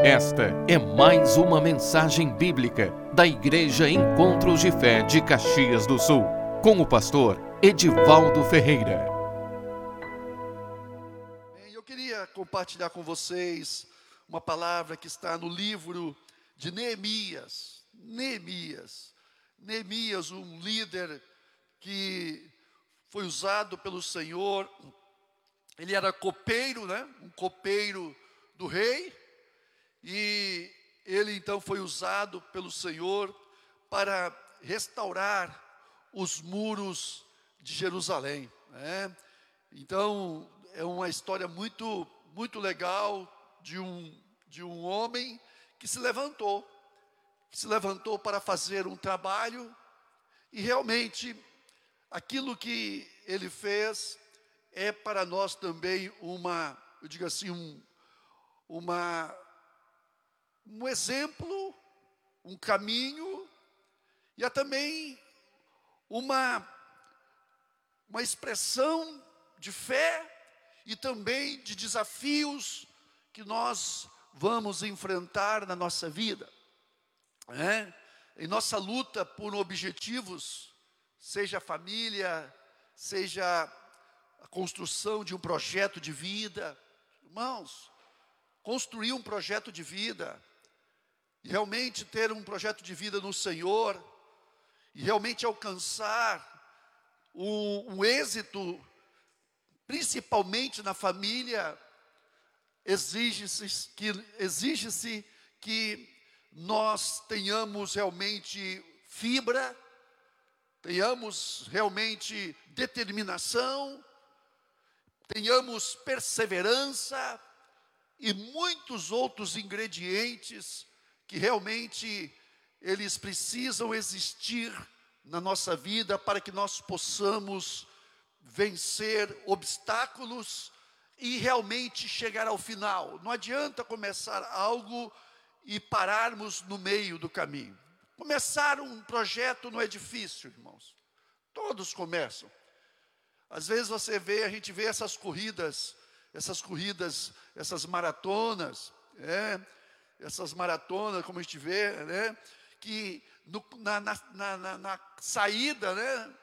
Esta é mais uma mensagem bíblica da Igreja Encontros de Fé de Caxias do Sul, com o pastor Edivaldo Ferreira. Eu queria compartilhar com vocês uma palavra que está no livro de Neemias. Neemias. Neemias, um líder que foi usado pelo Senhor. Ele era copeiro, né? Um copeiro do rei e ele então foi usado pelo Senhor para restaurar os muros de Jerusalém. Né? Então é uma história muito muito legal de um de um homem que se levantou, que se levantou para fazer um trabalho e realmente aquilo que ele fez é para nós também uma, eu digo assim, um, uma um exemplo, um caminho, e há também uma, uma expressão de fé e também de desafios que nós vamos enfrentar na nossa vida. Né? Em nossa luta por objetivos, seja a família, seja a construção de um projeto de vida, irmãos, construir um projeto de vida, e realmente ter um projeto de vida no Senhor, e realmente alcançar um, um êxito, principalmente na família, exige-se que, exige que nós tenhamos realmente fibra, tenhamos realmente determinação, tenhamos perseverança e muitos outros ingredientes que realmente eles precisam existir na nossa vida para que nós possamos vencer obstáculos e realmente chegar ao final. Não adianta começar algo e pararmos no meio do caminho. Começar um projeto não é difícil, irmãos. Todos começam. Às vezes você vê, a gente vê essas corridas, essas corridas, essas maratonas, é, essas maratonas, como a gente vê, né? que no, na, na, na, na, saída, né?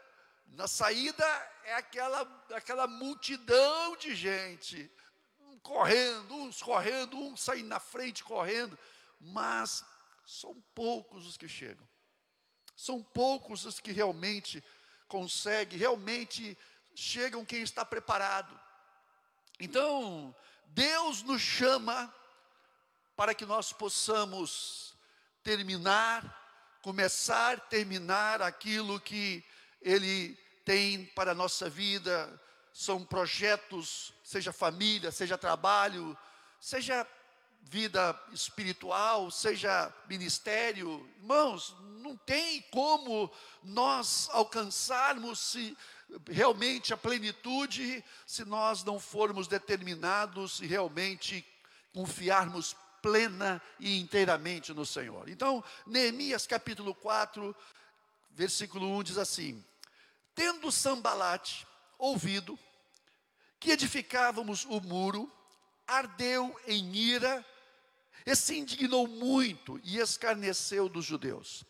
Na saída é aquela, aquela multidão de gente correndo, uns correndo, uns saindo na frente correndo, mas são poucos os que chegam. São poucos os que realmente conseguem, realmente chegam quem está preparado. Então, Deus nos chama para que nós possamos terminar, começar, terminar aquilo que Ele tem para a nossa vida. São projetos, seja família, seja trabalho, seja vida espiritual, seja ministério. Irmãos, não tem como nós alcançarmos se realmente a plenitude se nós não formos determinados e realmente confiarmos plena e inteiramente no Senhor. Então, Neemias capítulo 4, versículo 1 diz assim: Tendo Sambalate ouvido que edificávamos o muro, ardeu em ira e se indignou muito e escarneceu dos judeus.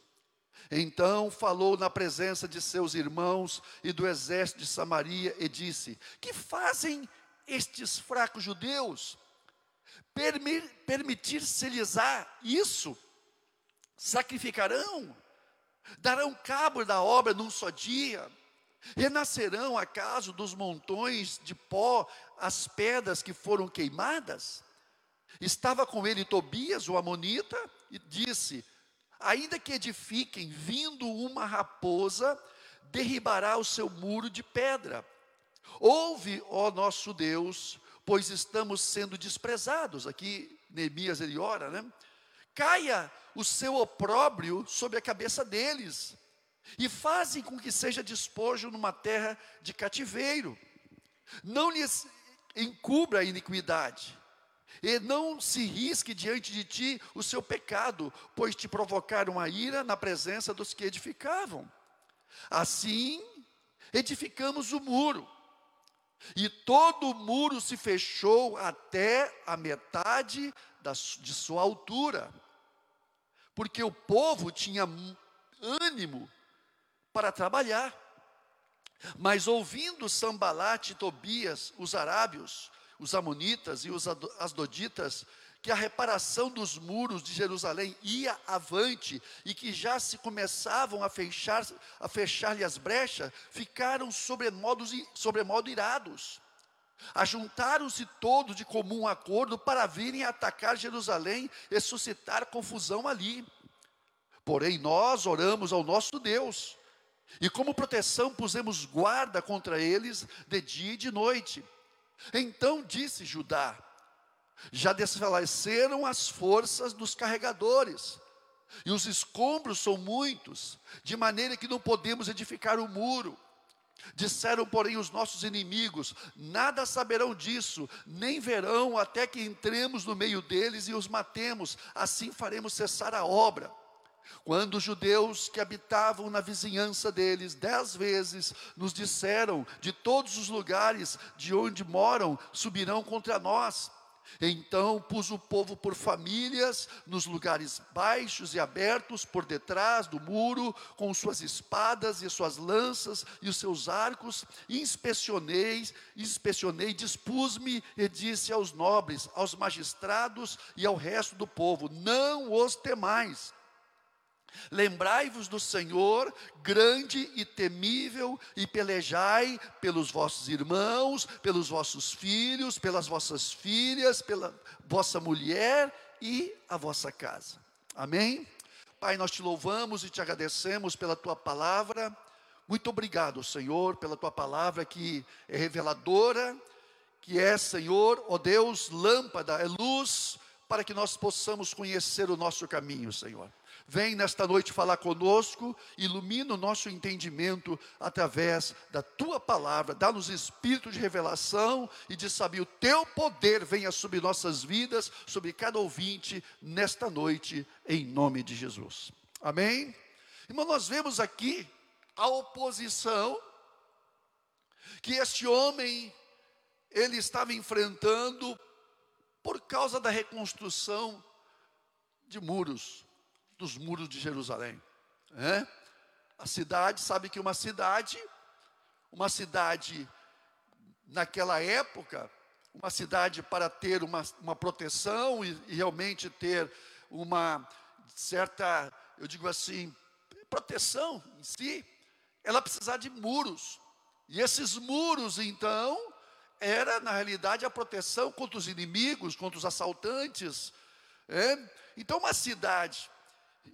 Então falou na presença de seus irmãos e do exército de Samaria e disse: Que fazem estes fracos judeus? Permitir-se-lhes-á isso, sacrificarão, darão cabo da obra num só dia, renascerão acaso dos montões de pó as pedras que foram queimadas? Estava com ele Tobias, o Amonita, e disse: Ainda que edifiquem, vindo uma raposa, derribará o seu muro de pedra. Ouve, ó nosso Deus, pois estamos sendo desprezados. Aqui, Neemias ele ora, né? Caia o seu opróbrio sobre a cabeça deles, e fazem com que seja despojo numa terra de cativeiro. Não lhes encubra a iniquidade, e não se risque diante de ti o seu pecado, pois te provocaram a ira na presença dos que edificavam. Assim, edificamos o muro, E todo o muro se fechou até a metade de sua altura, porque o povo tinha ânimo para trabalhar. Mas ouvindo Sambalate e Tobias, os arábios, os amonitas e os asdoditas, que a reparação dos muros de Jerusalém ia avante e que já se começavam a fechar a fechar-lhe as brechas, ficaram sobremodo, sobremodo irados. Ajuntaram-se todos de comum acordo para virem atacar Jerusalém e suscitar confusão ali. Porém, nós oramos ao nosso Deus, e como proteção pusemos guarda contra eles de dia e de noite. Então disse Judá: já desfaleceram as forças dos carregadores, e os escombros são muitos, de maneira que não podemos edificar o muro. Disseram, porém, os nossos inimigos: nada saberão disso, nem verão até que entremos no meio deles e os matemos, assim faremos cessar a obra. Quando os judeus que habitavam na vizinhança deles, dez vezes, nos disseram: de todos os lugares de onde moram, subirão contra nós. Então pus o povo por famílias, nos lugares baixos e abertos, por detrás do muro, com suas espadas e suas lanças e os seus arcos, inspecionei, inspecionei, dispus-me e disse aos nobres, aos magistrados e ao resto do povo: não os temais Lembrai-vos do Senhor, grande e temível, e pelejai pelos vossos irmãos, pelos vossos filhos, pelas vossas filhas, pela vossa mulher e a vossa casa. Amém? Pai, nós te louvamos e te agradecemos pela tua palavra. Muito obrigado, Senhor, pela tua palavra que é reveladora, que é, Senhor, ó Deus, lâmpada, é luz, para que nós possamos conhecer o nosso caminho, Senhor. Vem nesta noite falar conosco, ilumina o nosso entendimento através da tua palavra, dá-nos espírito de revelação e de saber o teu poder venha sobre nossas vidas, sobre cada ouvinte nesta noite, em nome de Jesus. Amém? Irmão, nós vemos aqui a oposição que este homem ele estava enfrentando por causa da reconstrução de muros dos muros de Jerusalém. É? A cidade, sabe que uma cidade, uma cidade naquela época, uma cidade para ter uma, uma proteção e, e realmente ter uma certa, eu digo assim, proteção em si, ela precisava de muros. E esses muros, então, era na realidade a proteção contra os inimigos, contra os assaltantes. É? Então, uma cidade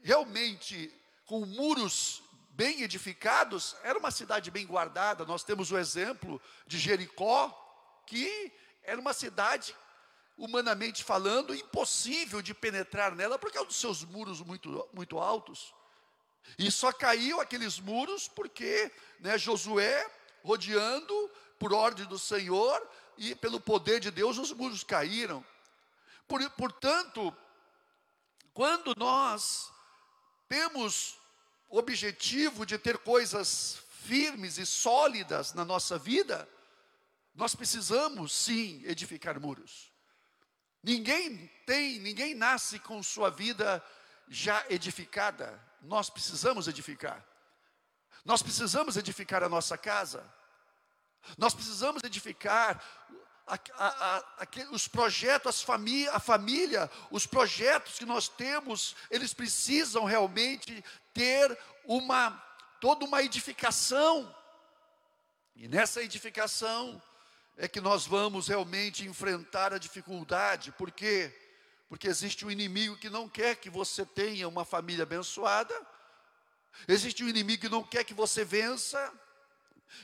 realmente com muros bem edificados, era uma cidade bem guardada. Nós temos o exemplo de Jericó, que era uma cidade, humanamente falando, impossível de penetrar nela por causa dos seus muros muito, muito altos. E só caiu aqueles muros porque né, Josué, rodeando por ordem do Senhor e pelo poder de Deus, os muros caíram. Por, portanto, quando nós temos objetivo de ter coisas firmes e sólidas na nossa vida, nós precisamos sim edificar muros. Ninguém tem, ninguém nasce com sua vida já edificada. Nós precisamos edificar. Nós precisamos edificar a nossa casa. Nós precisamos edificar a, a, a, os projetos, a família, os projetos que nós temos, eles precisam realmente ter uma, toda uma edificação. E nessa edificação é que nós vamos realmente enfrentar a dificuldade, por quê? Porque existe um inimigo que não quer que você tenha uma família abençoada, existe um inimigo que não quer que você vença,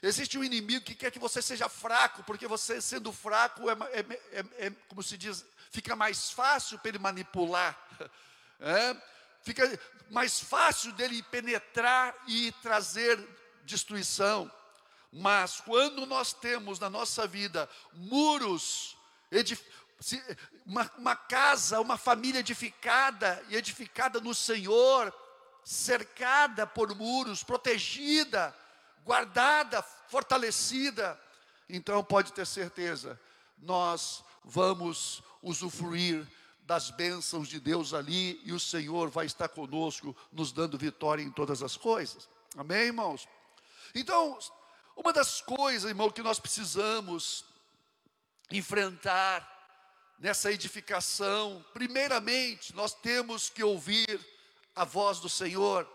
Existe um inimigo que quer que você seja fraco, porque você sendo fraco é, é, é, é como se diz, fica mais fácil para ele manipular, é? fica mais fácil dele penetrar e trazer destruição. Mas quando nós temos na nossa vida muros, uma, uma casa, uma família edificada e edificada no Senhor, cercada por muros, protegida, guardada, fortalecida, então pode ter certeza, nós vamos usufruir das bênçãos de Deus ali e o Senhor vai estar conosco, nos dando vitória em todas as coisas. Amém, irmãos? Então, uma das coisas, irmão, que nós precisamos enfrentar nessa edificação, primeiramente, nós temos que ouvir a voz do Senhor.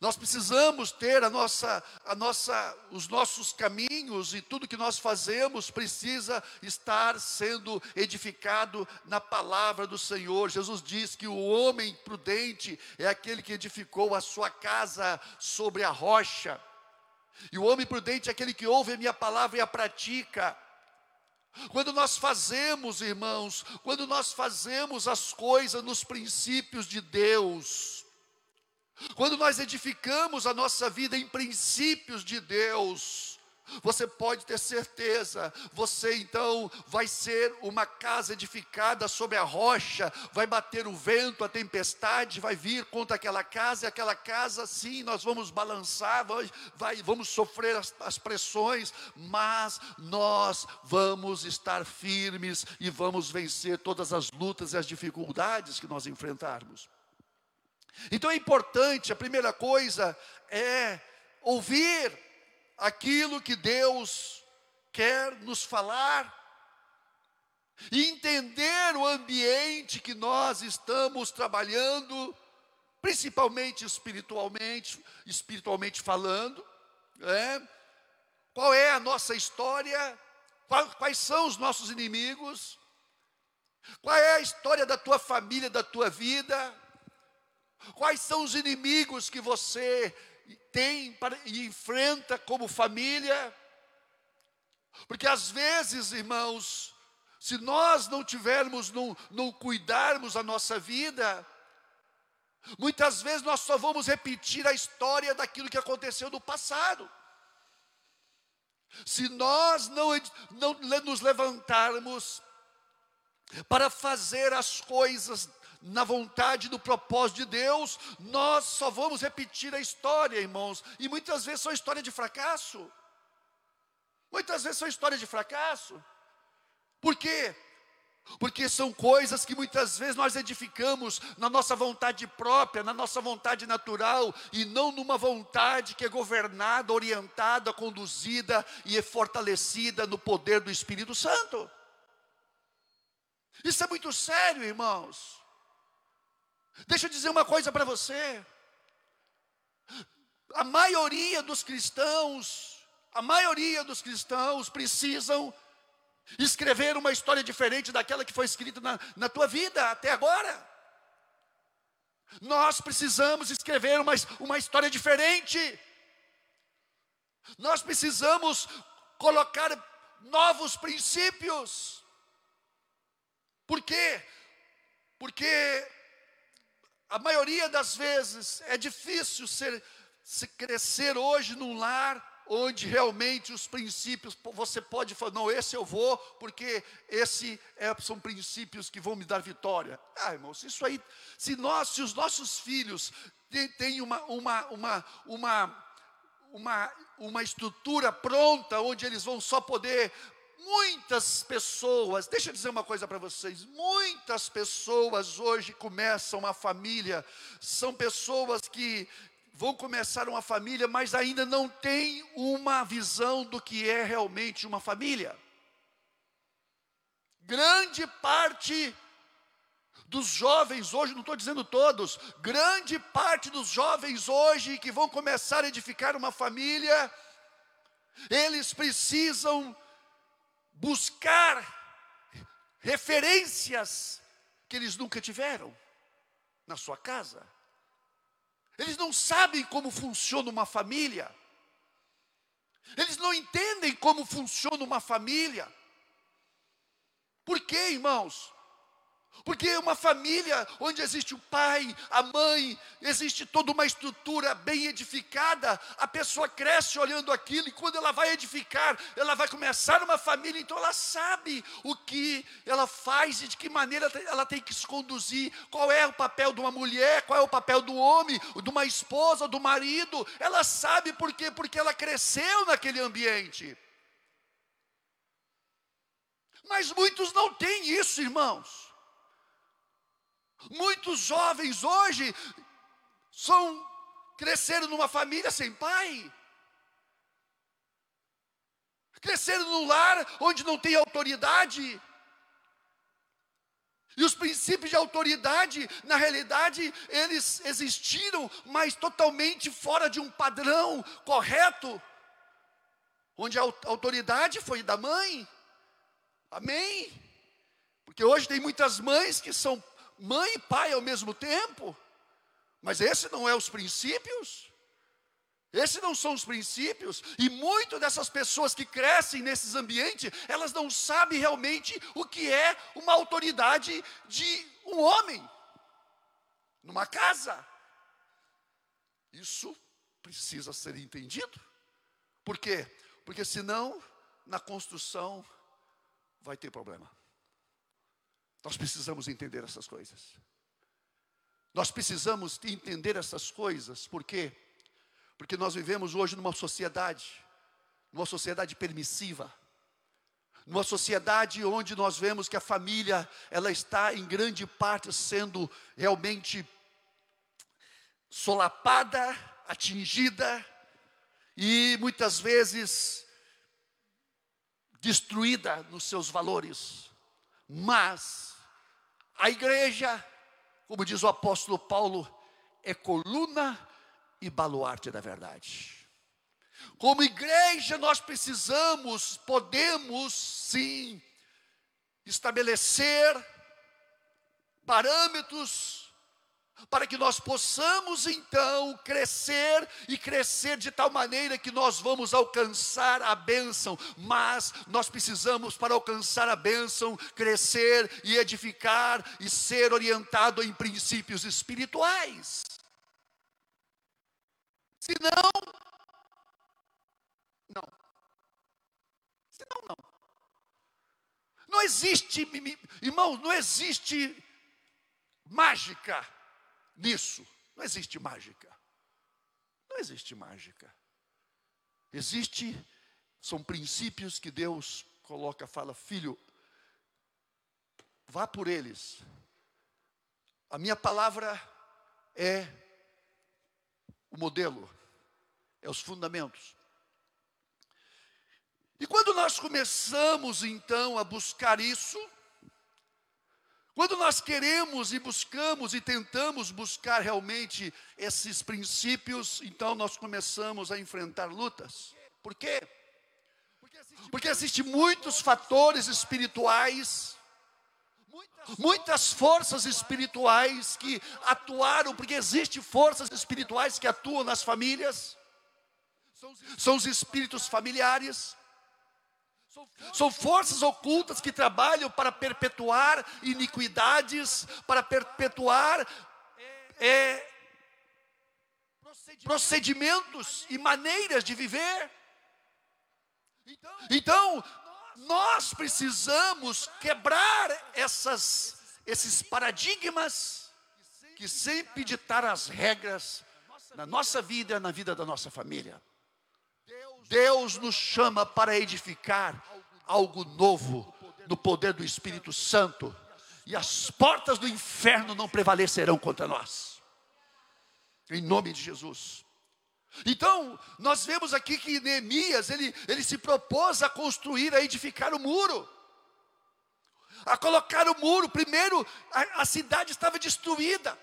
Nós precisamos ter a nossa, a nossa, os nossos caminhos e tudo que nós fazemos precisa estar sendo edificado na palavra do Senhor. Jesus diz que o homem prudente é aquele que edificou a sua casa sobre a rocha. E o homem prudente é aquele que ouve a minha palavra e a pratica. Quando nós fazemos, irmãos, quando nós fazemos as coisas nos princípios de Deus, quando nós edificamos a nossa vida em princípios de Deus, você pode ter certeza, você então vai ser uma casa edificada sobre a rocha, vai bater o vento, a tempestade vai vir contra aquela casa, e aquela casa, sim, nós vamos balançar, vai, vai, vamos sofrer as, as pressões, mas nós vamos estar firmes e vamos vencer todas as lutas e as dificuldades que nós enfrentarmos. Então é importante, a primeira coisa é ouvir aquilo que Deus quer nos falar e entender o ambiente que nós estamos trabalhando, principalmente espiritualmente, espiritualmente falando, é? qual é a nossa história, quais são os nossos inimigos, qual é a história da tua família, da tua vida, quais são os inimigos que você tem e enfrenta como família. Porque às vezes, irmãos, se nós não tivermos, não, não cuidarmos da nossa vida, muitas vezes nós só vamos repetir a história daquilo que aconteceu no passado. Se nós não, não nos levantarmos para fazer as coisas na vontade do propósito de Deus, nós só vamos repetir a história, irmãos, e muitas vezes são histórias de fracasso. Muitas vezes são histórias de fracasso. Por quê? Porque são coisas que muitas vezes nós edificamos na nossa vontade própria, na nossa vontade natural, e não numa vontade que é governada, orientada, conduzida e é fortalecida no poder do Espírito Santo. Isso é muito sério, irmãos. Deixa eu dizer uma coisa para você. A maioria dos cristãos, a maioria dos cristãos precisam escrever uma história diferente daquela que foi escrita na, na tua vida até agora. Nós precisamos escrever uma, uma história diferente. Nós precisamos colocar novos princípios. Por quê? Porque a maioria das vezes é difícil ser, se crescer hoje num lar onde realmente os princípios você pode falar, não, esse eu vou, porque esse é, são princípios que vão me dar vitória. Ah, irmãos, isso aí, se nós, se os nossos filhos têm uma, uma, uma, uma, uma, uma estrutura pronta, onde eles vão só poder Muitas pessoas, deixa eu dizer uma coisa para vocês: muitas pessoas hoje começam uma família, são pessoas que vão começar uma família, mas ainda não têm uma visão do que é realmente uma família. Grande parte dos jovens hoje, não estou dizendo todos, grande parte dos jovens hoje que vão começar a edificar uma família, eles precisam buscar referências que eles nunca tiveram na sua casa. Eles não sabem como funciona uma família. Eles não entendem como funciona uma família. Por quê, irmãos? Porque é uma família onde existe o pai, a mãe, existe toda uma estrutura bem edificada, a pessoa cresce olhando aquilo e quando ela vai edificar, ela vai começar uma família, então ela sabe o que ela faz e de que maneira ela tem que se conduzir, qual é o papel de uma mulher, qual é o papel do homem, de uma esposa, do marido, ela sabe por quê? Porque ela cresceu naquele ambiente. Mas muitos não têm isso, irmãos. Muitos jovens hoje são cresceram numa família sem pai. Cresceram num lar onde não tem autoridade. E os princípios de autoridade, na realidade, eles existiram, mas totalmente fora de um padrão correto, onde a autoridade foi da mãe. Amém? Porque hoje tem muitas mães que são mãe e pai ao mesmo tempo, mas esse não é os princípios. Esses não são os princípios, e muitas dessas pessoas que crescem nesses ambientes, elas não sabem realmente o que é uma autoridade de um homem, numa casa. Isso precisa ser entendido. Por quê? Porque senão, na construção, vai ter problema. Nós precisamos entender essas coisas. Nós precisamos entender essas coisas, por quê? Porque nós vivemos hoje numa sociedade, numa sociedade permissiva, numa sociedade onde nós vemos que a família, ela está em grande parte sendo realmente solapada, atingida e muitas vezes destruída nos seus valores. Mas a igreja, como diz o apóstolo Paulo, é coluna e baluarte da verdade. Como igreja, nós precisamos, podemos sim, estabelecer parâmetros para que nós possamos então crescer e crescer de tal maneira que nós vamos alcançar a bênção, mas nós precisamos, para alcançar a bênção, crescer e edificar e ser orientado em princípios espirituais. Se não, não. Se não, não. Existe, irmãos, não existe mágica nisso. Não existe mágica. Não existe mágica. Existe, são princípios que Deus coloca, fala, filho, vá por eles. A minha palavra é o modelo, é os fundamentos. E quando nós começamos então a buscar isso, quando nós queremos e buscamos e tentamos buscar realmente esses princípios, então nós começamos a enfrentar lutas. Por quê? Porque existem muitos fatores espirituais muitas forças espirituais que atuaram, porque existem forças espirituais que atuam nas famílias, são os espíritos familiares, são forças ocultas que trabalham para perpetuar iniquidades, para perpetuar é, procedimentos e maneiras de viver. Então, nós precisamos quebrar essas, esses paradigmas que sempre ditaram as regras na nossa vida, na vida da nossa família. Deus nos chama para edificar algo novo no poder do Espírito Santo, e as portas do inferno não prevalecerão contra nós. Em nome de Jesus. Então, nós vemos aqui que Neemias, ele, ele se propôs a construir, a edificar o muro, a colocar o muro. Primeiro, a, a cidade estava destruída,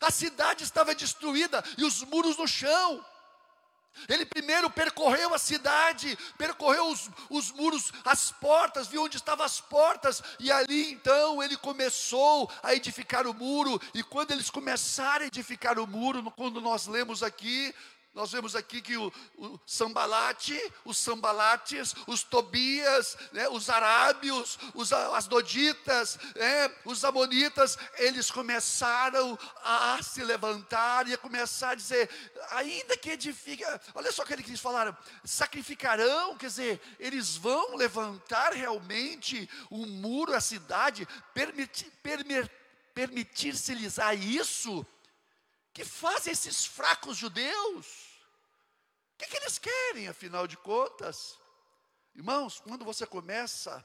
a cidade estava destruída e os muros no chão. Ele primeiro percorreu a cidade, percorreu os, os, muros, as portas, viu onde estavam as portas, e ali então ele começou a edificar o muro. E quando eles começaram a edificar o muro, quando nós lemos aqui, nós vemos aqui que o, o Sambalate, os Sambalates, os Tobias, né, os Arábios, os Asdoditas, né, os Amonitas, eles começaram a se levantar e a começar a dizer, ainda que edifica, olha só o que eles falaram, sacrificarão, quer dizer, eles vão levantar realmente um muro à cidade, permitir, permitir, permitir-se-lhes a isso, que fazem esses fracos judeus? O que, que eles querem, afinal de contas? Irmãos, quando você começa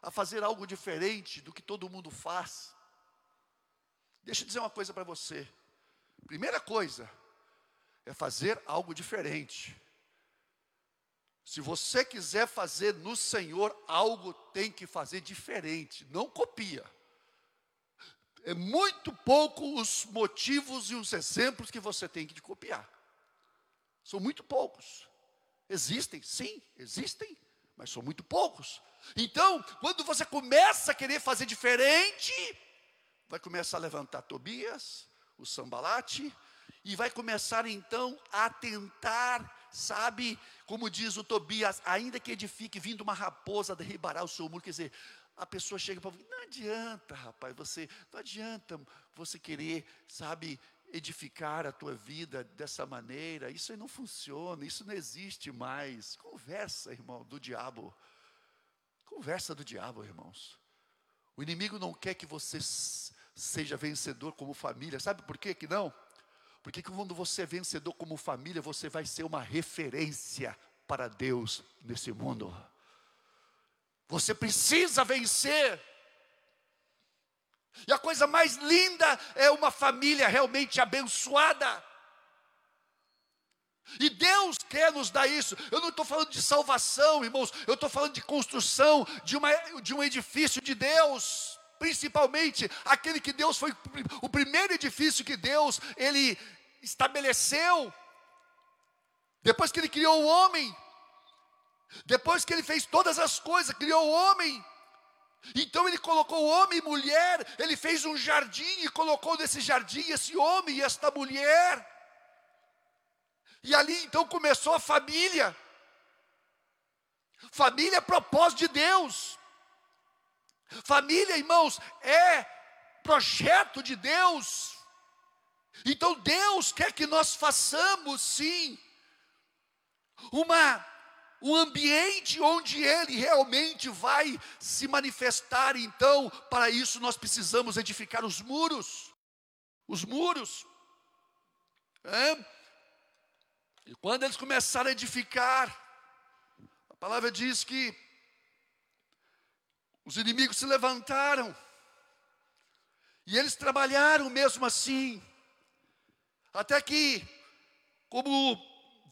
a fazer algo diferente do que todo mundo faz, deixa eu dizer uma coisa para você. Primeira coisa é fazer algo diferente. Se você quiser fazer no Senhor algo, tem que fazer diferente, não copia. É muito pouco os motivos e os exemplos que você tem que copiar. São muito poucos. Existem, sim, existem, mas são muito poucos. Então, quando você começa a querer fazer diferente, vai começar a levantar Tobias, o Sambalate, e vai começar então a tentar, sabe, como diz o Tobias, ainda que edifique, vindo uma raposa derribará o seu muro, quer dizer, a pessoa chega para não adianta, rapaz, você não adianta você querer, sabe, edificar a tua vida dessa maneira, isso aí não funciona, isso não existe mais. Conversa, irmão, do diabo. Conversa do diabo, irmãos. O inimigo não quer que você seja vencedor como família. Sabe por quê que não? Porque quando você é vencedor como família, você vai ser uma referência para Deus nesse mundo. Você precisa vencer. E a coisa mais linda é uma família realmente abençoada. E Deus quer nos dar isso. Eu não estou falando de salvação, irmãos. Eu estou falando de construção de, uma, de um edifício de Deus. Principalmente aquele que Deus foi o primeiro edifício que Deus ele estabeleceu. Depois que ele criou o homem, depois que ele fez todas as coisas, criou o homem. Então ele colocou homem e mulher, ele fez um jardim e colocou nesse jardim esse homem e esta mulher. E ali então começou a família. Família é propósito de Deus. Família, irmãos, é projeto de Deus. Então Deus quer que nós façamos sim uma um ambiente onde ele realmente vai se manifestar. Então, para isso nós precisamos edificar os muros. Os muros. É? E quando eles começaram a edificar, a palavra diz que os inimigos se levantaram. E eles trabalharam mesmo assim. Até que, como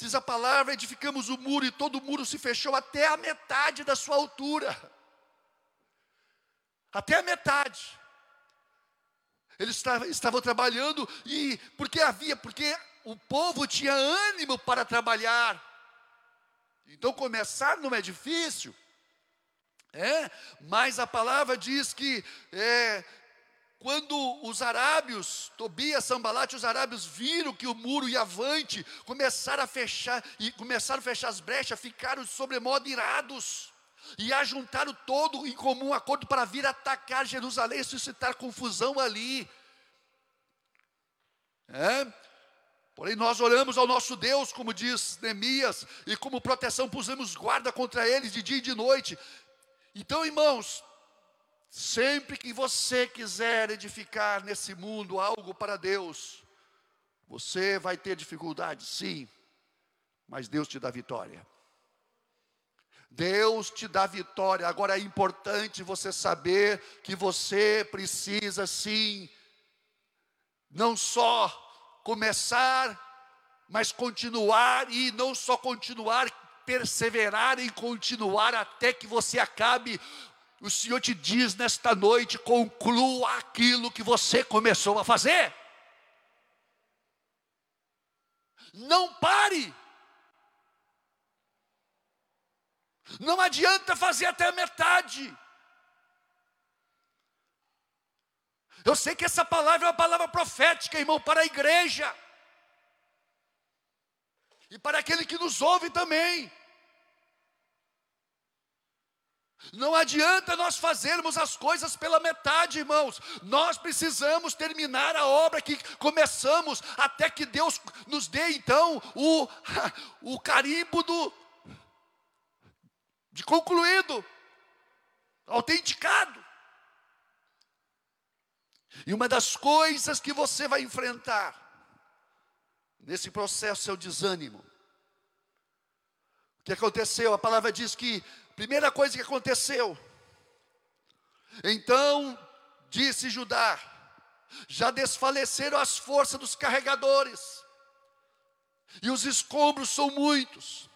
diz a palavra, edificamos o muro e todo o muro se fechou até a metade da sua altura. Até a metade. Eles estavam, trabalhando e porque havia, porque o povo tinha ânimo para trabalhar. Então começar não é difícil. É, mas a palavra diz que é, quando os arábios, Tobias, Sambalate, os arábios viram que o muro ia avante, começaram a fechar, e começaram a fechar as brechas, ficaram sobremodo irados, e ajuntaram todo em comum acordo para vir atacar Jerusalém e suscitar confusão ali. É? Porém, nós oramos ao nosso Deus, como diz Neemias, e como proteção pusemos guarda contra eles de dia e de noite. Então, irmãos, Sempre que você quiser edificar nesse mundo algo para Deus, você vai ter dificuldade, sim, mas Deus te dá vitória. Deus te dá vitória. Agora é importante você saber que você precisa sim, não só começar, mas continuar, e não só continuar, perseverar em continuar até que você acabe o Senhor te diz nesta noite: conclua aquilo que você começou a fazer. Não pare. Não adianta fazer até a metade. Eu sei que essa palavra é uma palavra profética, irmão, para a igreja. E para aquele que nos ouve também. Não adianta nós fazermos as coisas pela metade, irmãos. Nós precisamos terminar a obra que começamos, até que Deus nos dê então o, o carimbo do, de concluído, autenticado. E uma das coisas que você vai enfrentar nesse processo é o desânimo. O que aconteceu? A palavra diz que primeira coisa que aconteceu. Então disse Judá: já desfaleceram as forças dos carregadores, e os escombros são muitos,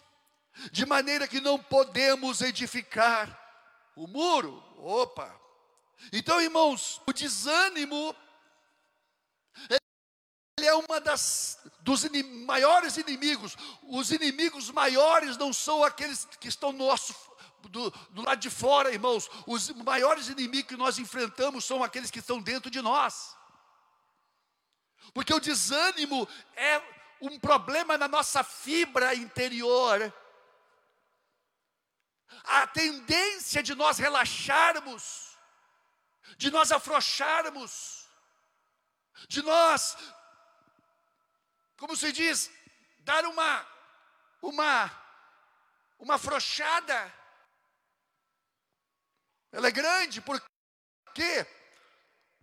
de maneira que não podemos edificar o muro. Opa! Então, irmãos, o desânimo ele é uma das dos maiores inimigos. Os inimigos maiores não são aqueles que estão no nosso do, do lado de fora, irmãos. Os maiores inimigos que nós enfrentamos são aqueles que estão dentro de nós. Porque o desânimo é um problema na nossa fibra interior. A tendência de nós relaxarmos, de nós afrouxarmos, de nós, como se diz, dar uma uma uma afrouxada. Ela é grande, por quê?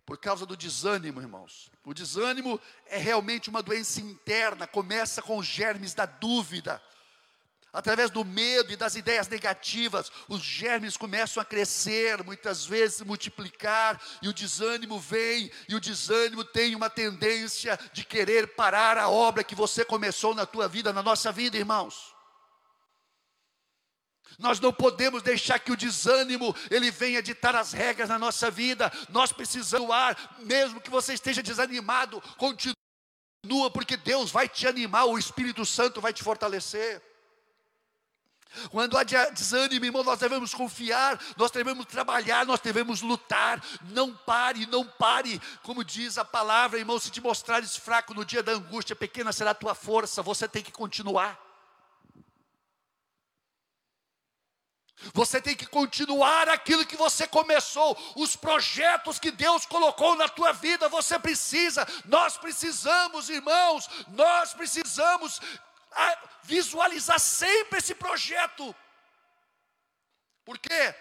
Por causa do desânimo, irmãos. O desânimo é realmente uma doença interna, começa com os germes da dúvida. Através do medo e das ideias negativas, os germes começam a crescer, muitas vezes multiplicar, e o desânimo vem, e o desânimo tem uma tendência de querer parar a obra que você começou na tua vida, na nossa vida, irmãos. Nós não podemos deixar que o desânimo ele venha ditar as regras na nossa vida. Nós precisamos ar, mesmo que você esteja desanimado, continua porque Deus vai te animar, o Espírito Santo vai te fortalecer. Quando há desânimo, irmão, nós devemos confiar, nós devemos trabalhar, nós devemos lutar. Não pare, não pare. Como diz a palavra, irmão, se te mostrares fraco no dia da angústia, pequena será a tua força, você tem que continuar. Você tem que continuar aquilo que você começou, os projetos que Deus colocou na tua vida, você precisa, nós precisamos, irmãos, nós precisamos ah, visualizar sempre esse projeto. Por quê?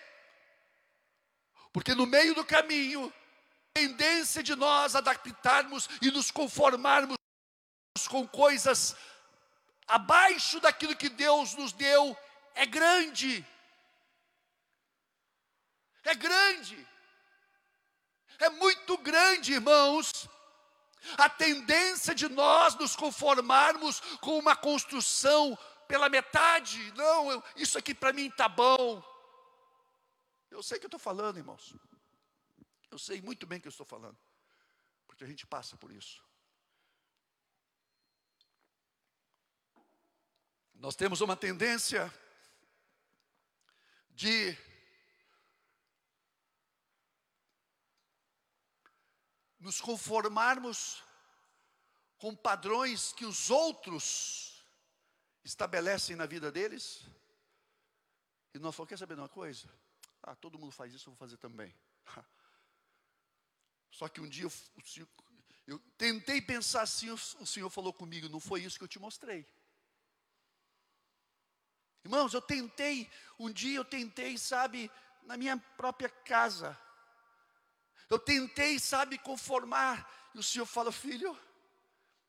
Porque no meio do caminho, a tendência de nós adaptarmos e nos conformarmos com coisas abaixo daquilo que Deus nos deu é grande é grande, é muito grande, irmãos. A tendência de nós nos conformarmos com uma construção pela metade, não, eu, isso aqui para mim está bom. Eu sei que eu estou falando, irmãos. Eu sei muito bem que eu estou falando, porque a gente passa por isso. Nós temos uma tendência de nos conformarmos com padrões que os outros estabelecem na vida deles. E nós falamos, quer saber de uma coisa? Ah, todo mundo faz isso, eu vou fazer também. Só que um dia eu, eu tentei pensar assim, o, o Senhor falou comigo, não foi isso que eu te mostrei. Irmãos, eu tentei, um dia eu tentei, sabe, na minha própria casa, eu tentei, sabe, conformar. E o Senhor fala, filho,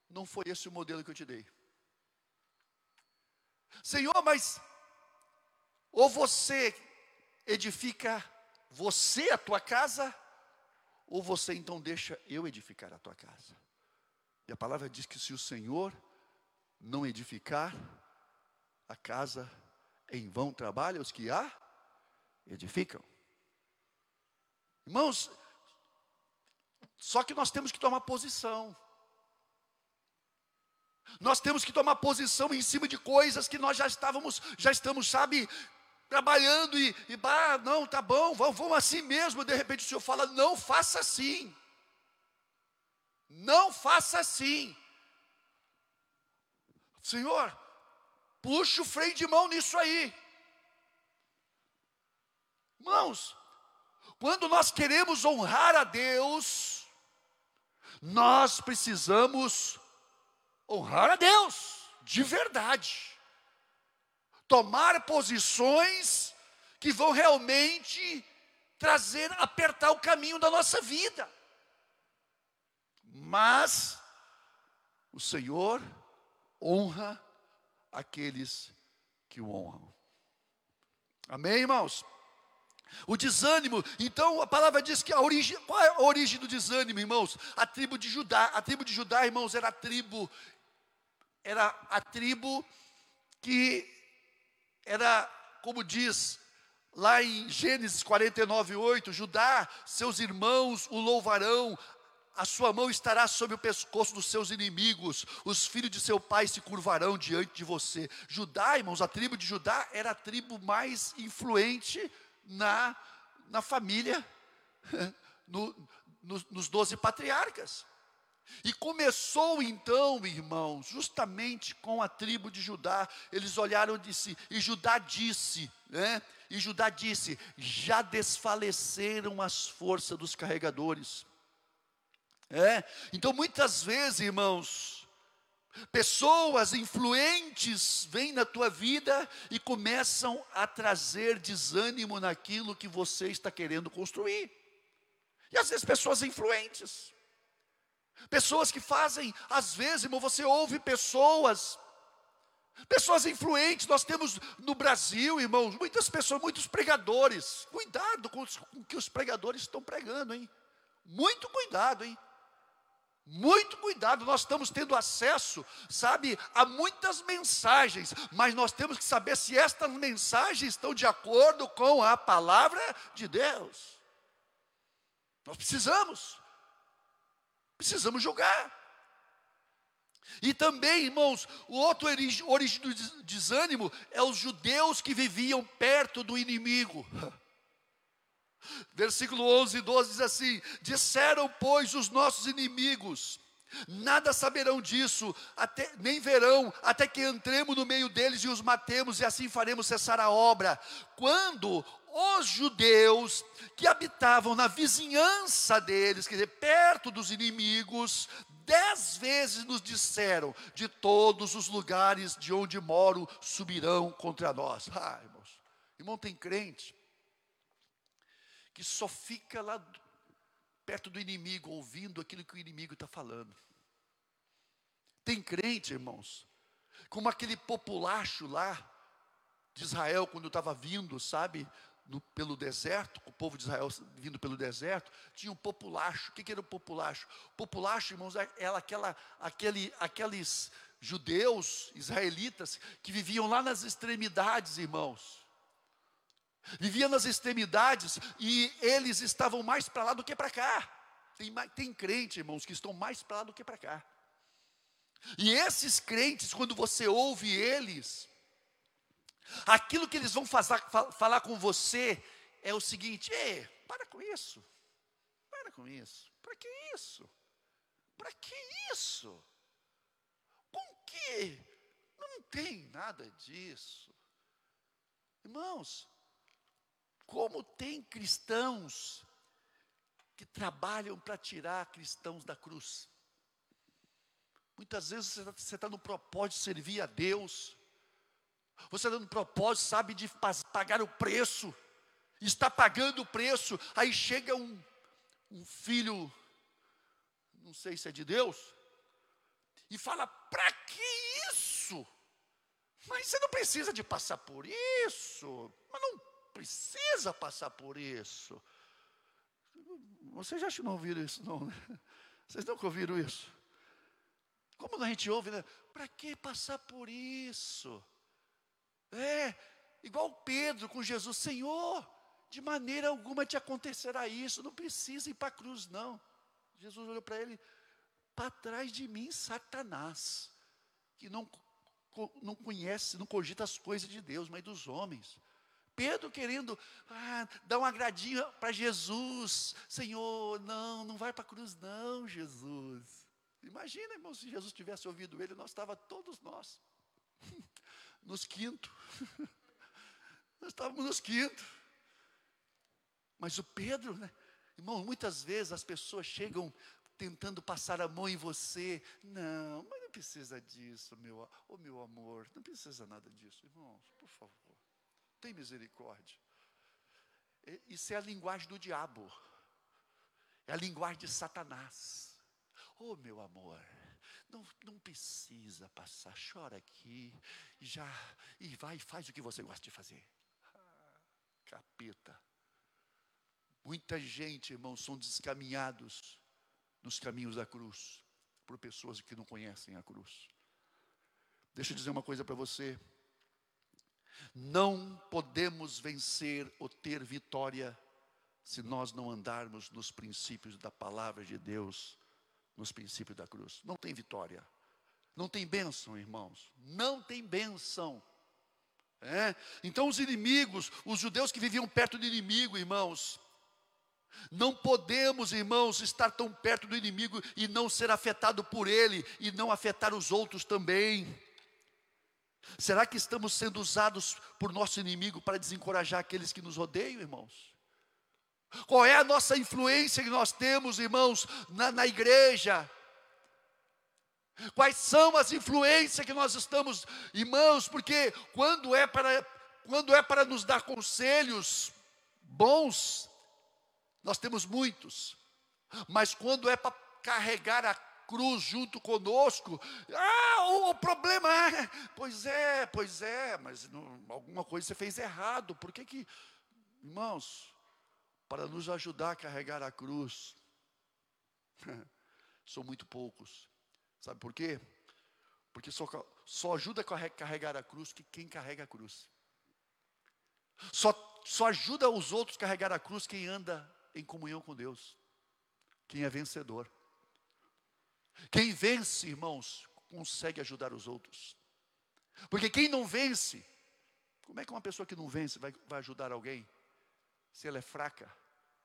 não foi esse o modelo que eu te dei. Senhor, mas ou você edifica você a tua casa, ou você então deixa eu edificar a tua casa. E a palavra diz que se o Senhor não edificar a casa, em vão trabalha os que a edificam. Irmãos, só que nós temos que tomar posição. Nós temos que tomar posição em cima de coisas que nós já estávamos, já estamos, sabe, trabalhando e, e não, tá bom, vamos, vamos assim mesmo. De repente o Senhor fala: não faça assim. Não faça assim. Senhor, puxa o freio de mão nisso aí. Irmãos, quando nós queremos honrar a Deus, nós precisamos honrar a Deus, de verdade. Tomar posições que vão realmente trazer, apertar o caminho da nossa vida. Mas o Senhor honra aqueles que o honram. Amém, irmãos? O desânimo, então a palavra diz que a origem, qual é a origem do desânimo, irmãos? A tribo de Judá, a tribo de Judá, irmãos, era a tribo, era a tribo que era, como diz lá em Gênesis 49, 8, Judá, seus irmãos o louvarão, a sua mão estará sobre o pescoço dos seus inimigos, os filhos de seu pai se curvarão diante de você. Judá, irmãos, a tribo de Judá era a tribo mais influente na, na família, no, no, nos doze patriarcas. E começou então, irmãos, justamente com a tribo de Judá. Eles olharam e disse, e Judá disse, né? E Judá disse: já desfaleceram as forças dos carregadores. É? Então, muitas vezes, irmãos, pessoas influentes vêm na tua vida e começam a trazer desânimo naquilo que você está querendo construir. E às vezes, pessoas influentes, pessoas que fazem, às vezes, irmão, você ouve pessoas Pessoas influentes, nós temos no Brasil, irmãos, muitas pessoas, muitos pregadores. Cuidado com, o que os pregadores estão pregando, hein? Muito cuidado, hein? Muito cuidado, nós estamos tendo acesso, sabe, a muitas mensagens, mas nós temos que saber se estas mensagens estão de acordo com a palavra de Deus. Nós precisamos, precisamos julgar. E também, irmãos, o outro origem do desânimo é os judeus que viviam perto do inimigo. Versículo 11 e 12 diz assim: Disseram, pois, os nossos inimigos, nada saberão disso, até, nem verão, até que entremos no meio deles e os matemos, e assim faremos cessar a obra. Quando os judeus que habitavam na vizinhança deles, quer dizer, perto dos inimigos, dez vezes nos disseram: de todos os lugares de onde moro subirão contra nós. Ah, irmãos, irmão, tem crente que só fica lá perto do inimigo, ouvindo aquilo que o inimigo está falando. Tem crente, irmãos, como aquele populacho lá de Israel, quando estava vindo, sabe, no, pelo deserto, o povo de Israel vindo pelo deserto, tinha um populacho. O que, que era o populacho? Populacho, irmãos, era é, é aquela, aquele, aqueles judeus israelitas que viviam lá nas extremidades, irmãos. Viviam nas extremidades e eles estavam mais para lá do que para cá. Tem, tem crente, irmãos, que estão mais para lá do que para cá. E esses crentes, quando você ouve eles, Aquilo que eles vão fazer, falar com você é o seguinte: Ei, para com isso, para com isso, para que isso? Para que isso? Com que? Não tem nada disso. Irmãos, como tem cristãos que trabalham para tirar cristãos da cruz. Muitas vezes você está tá no propósito de servir a Deus, você dando propósito, sabe de pagar o preço, está pagando o preço, aí chega um, um filho, não sei se é de Deus, e fala: para que isso? Mas você não precisa de passar por isso, mas não precisa passar por isso. Vocês já não ouviram isso, não, né? Vocês nunca ouviram isso? Como a gente ouve, né? Para que passar por isso? É, igual Pedro com Jesus, Senhor, de maneira alguma te acontecerá isso, não precisa ir para a cruz, não. Jesus olhou para ele, para trás de mim, Satanás, que não, não conhece, não cogita as coisas de Deus, mas dos homens. Pedro querendo ah, dar um agradinho para Jesus, Senhor, não, não vai para a cruz, não, Jesus. Imagina, irmão, se Jesus tivesse ouvido ele, nós estava todos nós nos quinto. Nós estávamos nos quinto. Mas o Pedro, né? Irmão, muitas vezes as pessoas chegam tentando passar a mão em você. Não, mas não precisa disso, meu, oh, meu amor. Não precisa nada disso, irmãos, por favor. Tem misericórdia. Isso é a linguagem do diabo. É a linguagem de Satanás. Oh, meu amor. Não, não precisa passar, chora aqui, já, e vai faz o que você gosta de fazer. Ah, capeta. Muita gente, irmãos, são descaminhados nos caminhos da cruz por pessoas que não conhecem a cruz. Deixa eu dizer uma coisa para você. Não podemos vencer ou ter vitória se nós não andarmos nos princípios da palavra de Deus, nos princípios da cruz. Não tem vitória. Não tem bênção, irmãos. Não tem bênção. É? Então, os inimigos, os judeus que viviam perto do inimigo, irmãos, não podemos, irmãos, estar tão perto do inimigo e não ser afetado por ele e não afetar os outros também. Será que estamos sendo usados por nosso inimigo para desencorajar aqueles que nos rodeiam, irmãos? Qual é a nossa influência que nós temos, irmãos, na, na igreja? Quais são as influências que nós estamos, irmãos? Porque quando é para quando é para nos dar conselhos bons, nós temos muitos. Mas quando é para carregar a cruz junto conosco, ah, o, problema é, pois é, pois é, mas não, alguma coisa você fez errado. Por que que, irmãos, para nos ajudar a carregar a cruz, são muito poucos. Sabe por quê? Porque só, só ajuda a carregar a cruz que quem carrega a cruz. Só, só ajuda os outros a carregar a cruz quem anda em comunhão com Deus. Quem é vencedor. Quem vence, irmãos, consegue ajudar os outros. Porque quem não vence, como é que uma pessoa que não vence vai, vai ajudar alguém? Se ela é fraca,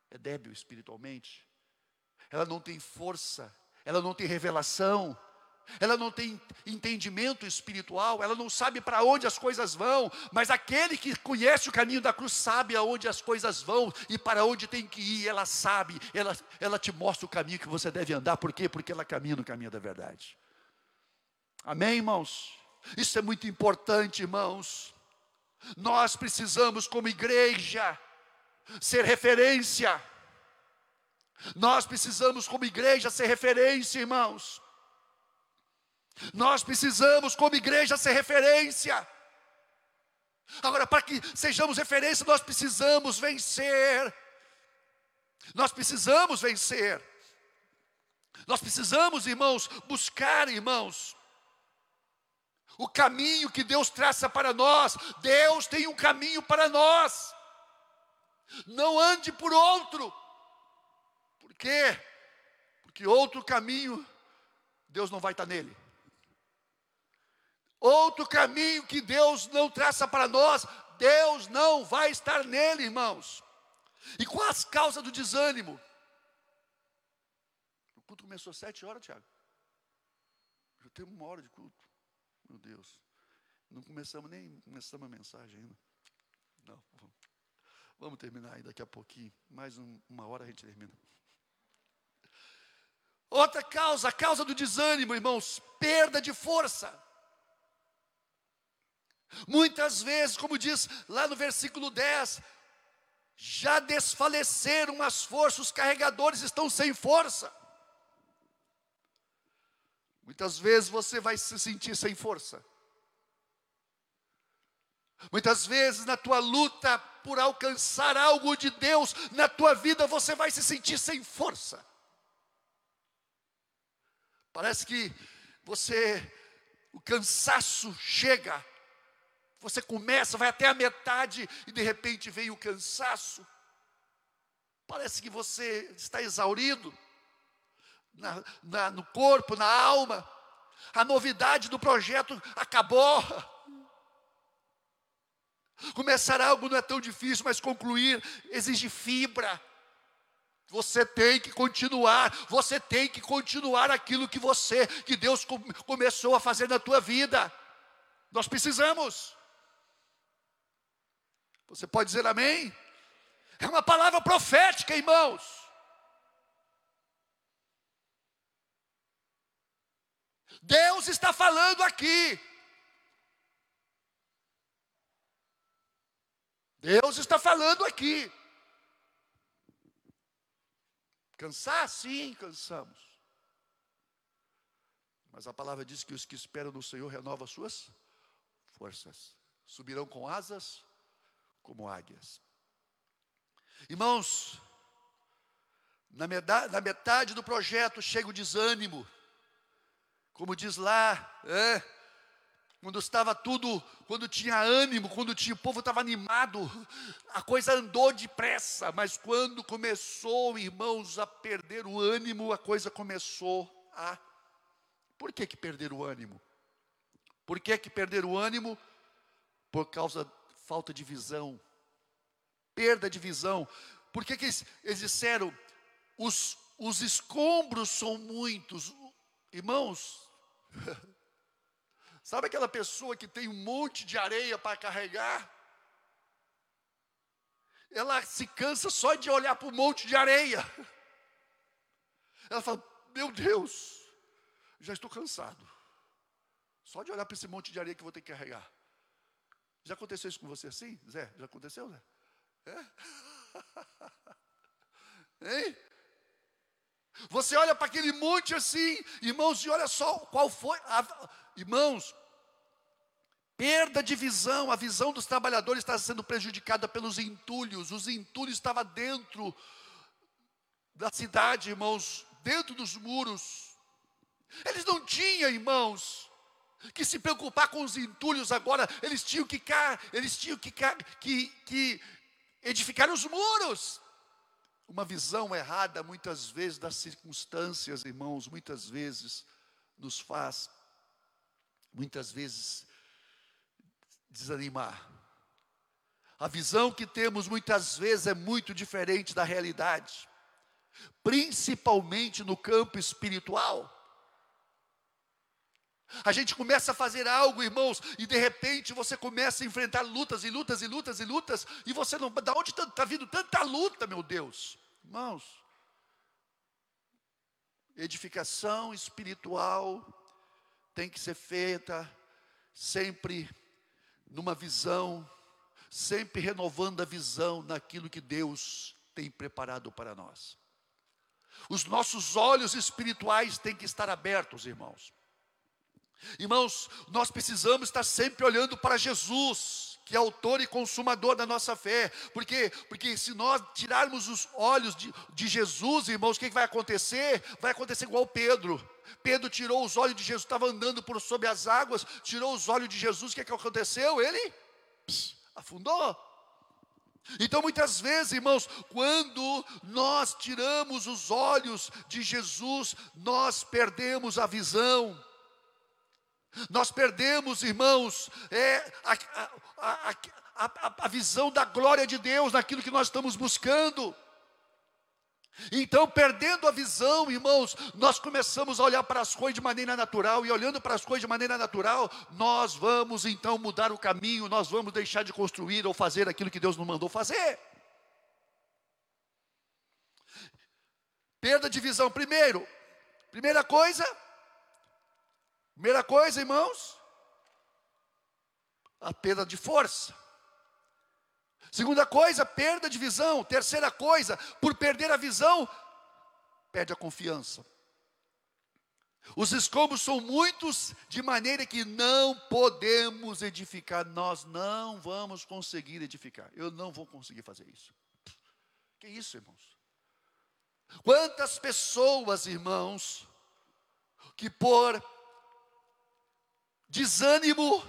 é débil espiritualmente, ela não tem força, ela não tem revelação, ela não tem entendimento espiritual, ela não sabe para onde as coisas vão, mas aquele que conhece o caminho da cruz sabe aonde as coisas vão e para onde tem que ir, ela sabe, ela, ela te mostra o caminho que você deve andar, por quê? Porque ela caminha no caminho da verdade. Amém, irmãos? Isso é muito importante, irmãos. Nós precisamos, como igreja, ser referência. Nós precisamos, como igreja, ser referência, irmãos. Nós precisamos, como igreja, ser referência. Agora, para que sejamos referência, nós precisamos vencer. Nós precisamos vencer. Nós precisamos, irmãos, buscar, irmãos, o caminho que Deus traça para nós. Deus tem um caminho para nós. Não ande por outro. Por quê? Porque outro caminho, Deus não vai estar nele. Outro caminho que Deus não traça para nós, Deus não vai estar nele, irmãos. E qual as causas do desânimo? O culto começou às sete horas, Tiago. Já temos uma hora de culto. Meu Deus. Não começamos nem começamos a mensagem ainda. Não. Vamos terminar aí daqui a pouquinho. Mais um, uma hora a gente termina. Outra causa, a causa do desânimo, irmãos, perda de força. Muitas vezes, como diz lá no versículo 10, já desfaleceram as forças, os carregadores estão sem força. Muitas vezes você vai se sentir sem força. Muitas vezes na tua luta por alcançar algo de Deus na tua vida, você vai se sentir sem força. Parece que você, o cansaço chega, você começa, vai até a metade e de repente vem o cansaço. Parece que você está exaurido na, na, no corpo, na alma. A novidade do projeto acabou. Começar algo não é tão difícil, mas concluir exige fibra. Você tem que continuar, você tem que continuar aquilo que você, que Deus começou a fazer na tua vida. Nós precisamos. Você pode dizer amém? É uma palavra profética, irmãos. Deus está falando aqui. Deus está falando aqui. Cansar, sim, cansamos. Mas a palavra diz que os que esperam no Senhor renovam as suas forças. Subirão com asas como águias. Irmãos, na metade, na metade do projeto chega o desânimo, como diz lá, é, quando estava tudo, quando tinha ânimo, quando tinha, o povo estava animado, a coisa andou depressa, mas quando começou, irmãos, a perder o ânimo, a coisa começou a. Por que, que perder o ânimo? Por que, que perder o ânimo? Por causa falta de visão, perda de visão. Por que, que eles, eles disseram, os, os escombros são muitos? Irmãos, Sabe aquela pessoa que tem um monte de areia para carregar? Ela se cansa só de olhar para o monte de areia. Ela fala: Meu Deus, já estou cansado. Só de olhar para esse monte de areia que vou ter que carregar. Já aconteceu isso com você assim, Zé? Já aconteceu, Zé? É? Hein? Você olha para aquele monte assim, irmãos, e olha só qual foi. A, irmãos, Perda de visão, a visão dos trabalhadores está sendo prejudicada pelos entulhos. Os entulhos estavam dentro da cidade, irmãos, dentro dos muros. Eles não tinham, irmãos, que se preocupar com os entulhos agora, eles tinham que, eles tinham que, que, que edificar os muros. Uma visão errada, muitas vezes, das circunstâncias, irmãos, muitas vezes nos faz, muitas vezes, desanimar. A visão que temos muitas vezes é muito diferente da realidade, principalmente no campo espiritual. A gente começa a fazer algo, irmãos, e de repente você começa a enfrentar lutas e lutas e lutas e lutas, e você não. Da onde está vindo tanta luta, meu Deus? Irmãos, edificação espiritual tem que ser feita sempre numa visão, sempre renovando a visão naquilo que Deus tem preparado para nós. Os nossos olhos espirituais têm que estar abertos, irmãos. Irmãos, nós precisamos estar sempre olhando para Jesus, que é autor e consumador da nossa fé, porque, porque se nós tirarmos os olhos de, de Jesus, irmãos, o que, que vai acontecer? Vai acontecer igual Pedro. Pedro tirou os olhos de Jesus, estava andando por sobre as águas, tirou os olhos de Jesus, o que, que aconteceu? Ele pss, afundou. Então, muitas vezes, irmãos, quando nós tiramos os olhos de Jesus, nós perdemos a visão. Nós perdemos, irmãos, é, a, a, a, a visão da glória de Deus naquilo que nós estamos buscando. Então, perdendo a visão, irmãos, nós começamos a olhar para as coisas de maneira natural, e olhando para as coisas de maneira natural, nós vamos então mudar o caminho, nós vamos deixar de construir ou fazer aquilo que Deus nos mandou fazer. Perda de visão, primeiro, primeira coisa, primeira coisa, irmãos, a perda de força. Segunda coisa, perda de visão. Terceira coisa, por perder a visão, perde a confiança. Os escombros são muitos, de maneira que não podemos edificar. Nós não vamos conseguir edificar. Eu não vou conseguir fazer isso. Que isso, irmãos? Quantas pessoas, irmãos, que por desânimo,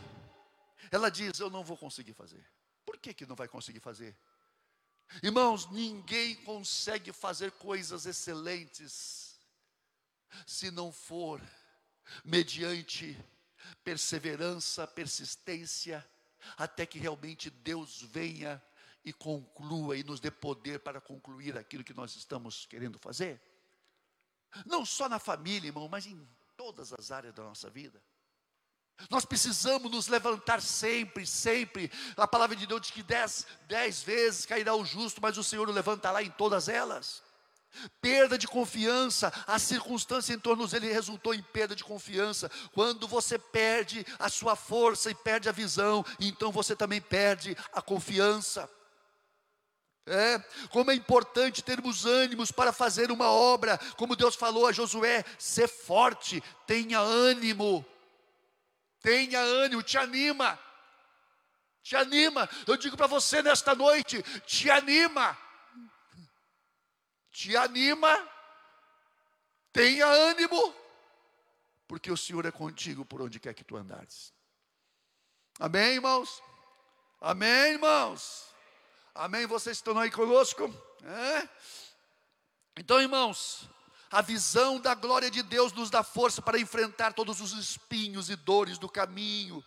ela diz: Eu não vou conseguir fazer. Por que, que não vai conseguir fazer? Irmãos, ninguém consegue fazer coisas excelentes se não for mediante perseverança, persistência, até que realmente Deus venha e conclua e nos dê poder para concluir aquilo que nós estamos querendo fazer. Não só na família, irmão, mas em todas as áreas da nossa vida. Nós precisamos nos levantar sempre, sempre. A palavra de Deus diz que dez, dez vezes cairá o justo, mas o Senhor o levantará em todas elas. Perda de confiança, a circunstância em torno dele resultou em perda de confiança. Quando você perde a sua força e perde a visão, então você também perde a confiança. É, como é importante termos ânimos para fazer uma obra, como Deus falou a Josué: ser forte, tenha ânimo. Tenha ânimo, te anima. Te anima. Eu digo para você nesta noite, te anima. te anima, tenha ânimo, porque o Senhor é contigo por onde quer que tu andares. Amém, irmãos? Amém, irmãos? Amém? Vocês estão aí conosco? É? Então, irmãos, a visão da glória de Deus nos dá força para enfrentar todos os espinhos e dores do caminho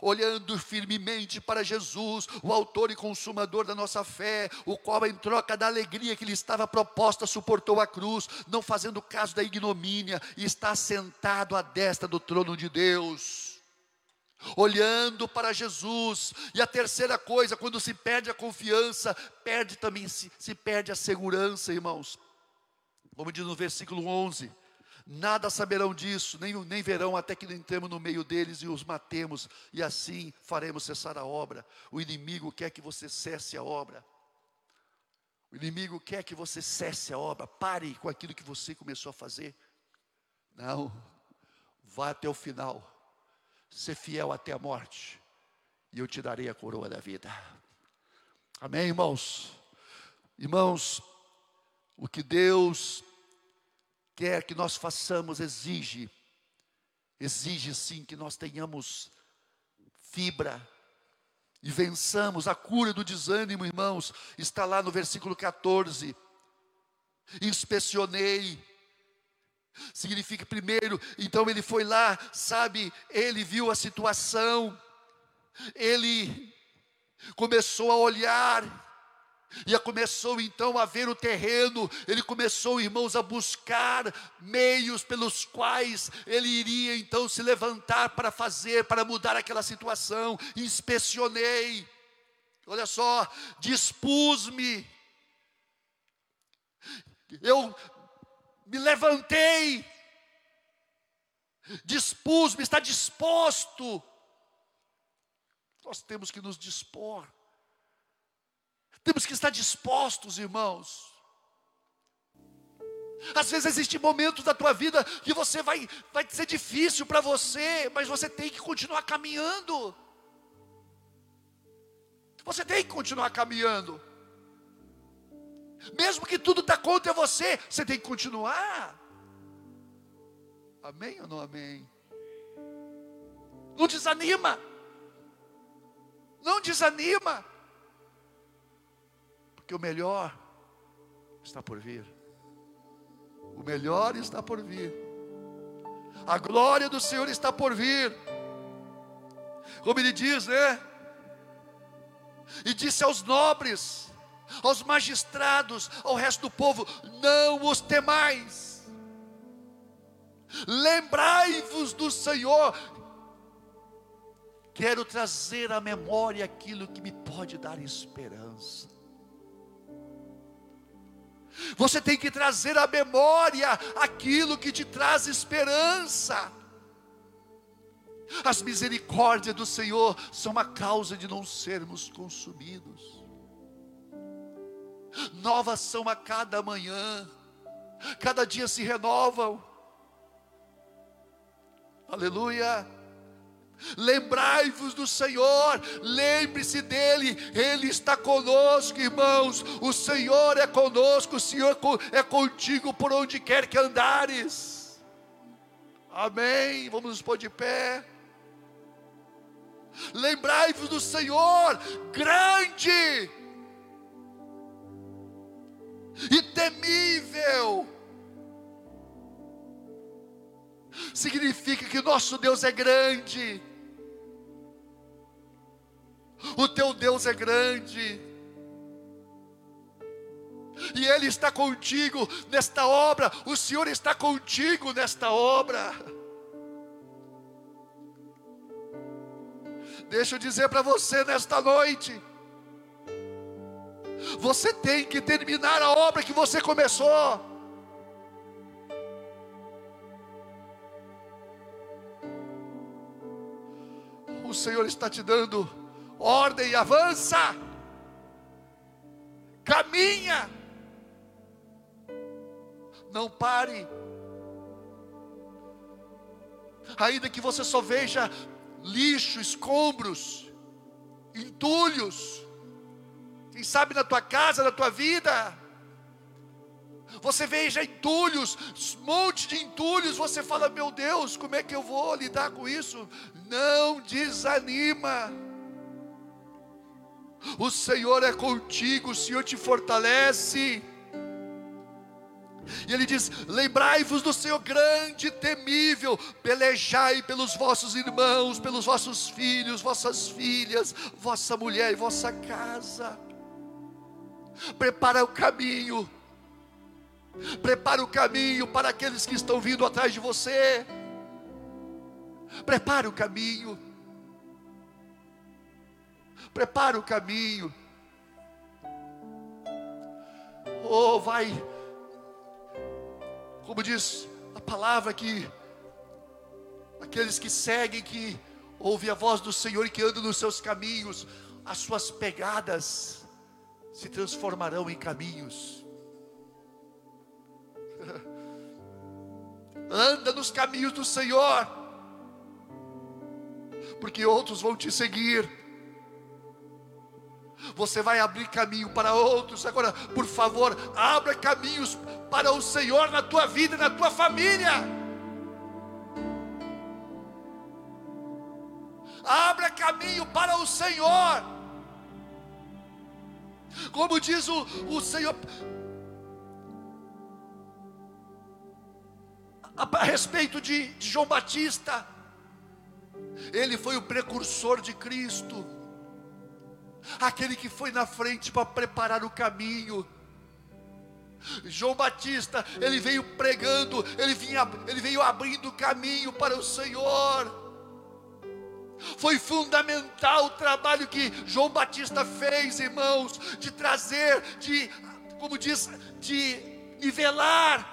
olhando firmemente para Jesus, o autor e consumador da nossa fé, o qual, em troca da alegria que lhe estava proposta, suportou a cruz, não fazendo caso da ignomínia, e está sentado à destra do trono de Deus. Olhando para Jesus, e a terceira coisa, quando se perde a confiança, perde também se, se perde a segurança, irmãos. Como diz no versículo 11: Nada saberão disso, nem, nem verão até que entremos no meio deles e os matemos, e assim faremos cessar a obra. O inimigo quer que você cesse a obra. O inimigo quer que você cesse a obra, pare com aquilo que você começou a fazer. Não, vá até o final, ser fiel até a morte, e eu te darei a coroa da vida. Amém, irmãos? Irmãos, o que Deus quer que nós façamos exige, exige sim que nós tenhamos fibra e vençamos a cura do desânimo, irmãos, está lá no versículo 14. Inspecionei, significa primeiro, então ele foi lá, sabe, ele viu a situação, ele começou a olhar, e começou então a ver o terreno, ele começou, irmãos, a buscar meios pelos quais ele iria então se levantar para fazer, para mudar aquela situação. Inspecionei, olha só, dispus-me, eu me levantei, dispus-me, está disposto. Nós temos que nos dispor. Temos que estar dispostos, irmãos. Às vezes existem momentos da tua vida que você vai, vai ser difícil para você, mas você tem que continuar caminhando. Você tem que continuar caminhando. Mesmo que tudo está contra você, você tem que continuar. Amém ou não amém? Não desanima. Não desanima que o melhor está por vir. O melhor está por vir. A glória do Senhor está por vir. Como ele diz, né? E disse aos nobres, aos magistrados, ao resto do povo: Não os temais. Lembrai-vos do Senhor. Quero trazer à memória aquilo que me pode dar esperança. Você tem que trazer à memória aquilo que te traz esperança. As misericórdias do Senhor são a causa de não sermos consumidos. Novas são a cada manhã, cada dia se renovam. Aleluia. Lembrai-vos do Senhor, lembre-se dele, Ele está conosco, irmãos. O Senhor é conosco, o Senhor é contigo por onde quer que andares. Amém. Vamos nos pôr de pé. Lembrai-vos do Senhor, grande e temível. Significa que nosso Deus é grande o teu Deus é grande. E Ele está contigo nesta obra, o Senhor está contigo nesta obra. Deixa eu dizer para você nesta noite, você tem que terminar a obra que você começou. O Senhor está te dando ordem, avança, caminha, não pare, ainda que você só veja lixo, escombros, entulhos, quem sabe na tua casa, na tua vida, Você veja entulhos, um monte de entulhos, você fala, meu Deus, como é que eu vou lidar com isso? Não desanima. O Senhor é contigo, o Senhor te fortalece. E ele diz: Lembrai-vos do Senhor grande e temível, pelejai pelos vossos irmãos, pelos vossos filhos, vossas filhas, vossa mulher e vossa casa. Prepara o caminho, prepara o caminho para aqueles que estão vindo atrás de você. Prepara o caminho, prepara o caminho. Oh, vai como diz a palavra que aqueles que seguem, que ouvem a voz do Senhor e que andam nos seus caminhos, as suas pegadas se transformarão em caminhos. Anda nos caminhos do Senhor, porque outros vão te seguir você vai abrir caminho para outros. Agora, por favor, abra caminhos para o Senhor na tua vida, na tua família. Abra caminho para o Senhor. Como diz o, o Senhor, a, respeito de, de João Batista, ele foi o precursor de Cristo aquele que foi na frente para preparar o caminho. João Batista, ele veio pregando, ele, vinha, ele veio abrindo o caminho para o Senhor. Foi fundamental o trabalho que João Batista fez, irmãos, de trazer, de, como diz, de nivelar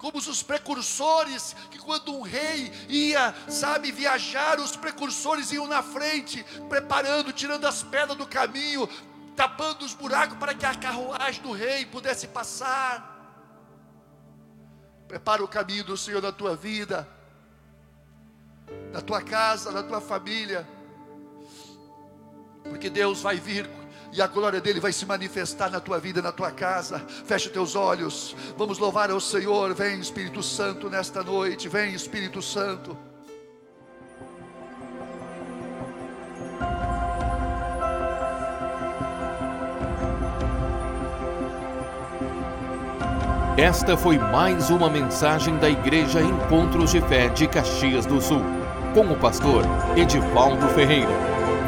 como os precursores, que quando um rei ia, sabe, viajar, os precursores iam na frente, preparando, tirando as pedras do caminho, tapando os buracos para que a carruagem do rei pudesse passar. Prepara o caminho do Senhor na tua vida, na tua casa, na tua família, porque Deus vai vir e a glória dele vai se manifestar na tua vida, na tua casa. Feche teus olhos. Vamos louvar ao Senhor. Vem Espírito Santo nesta noite. Vem Espírito Santo. Esta foi mais uma mensagem da Igreja Encontros de Fé de Caxias do Sul, com o pastor Edivaldo Ferreira.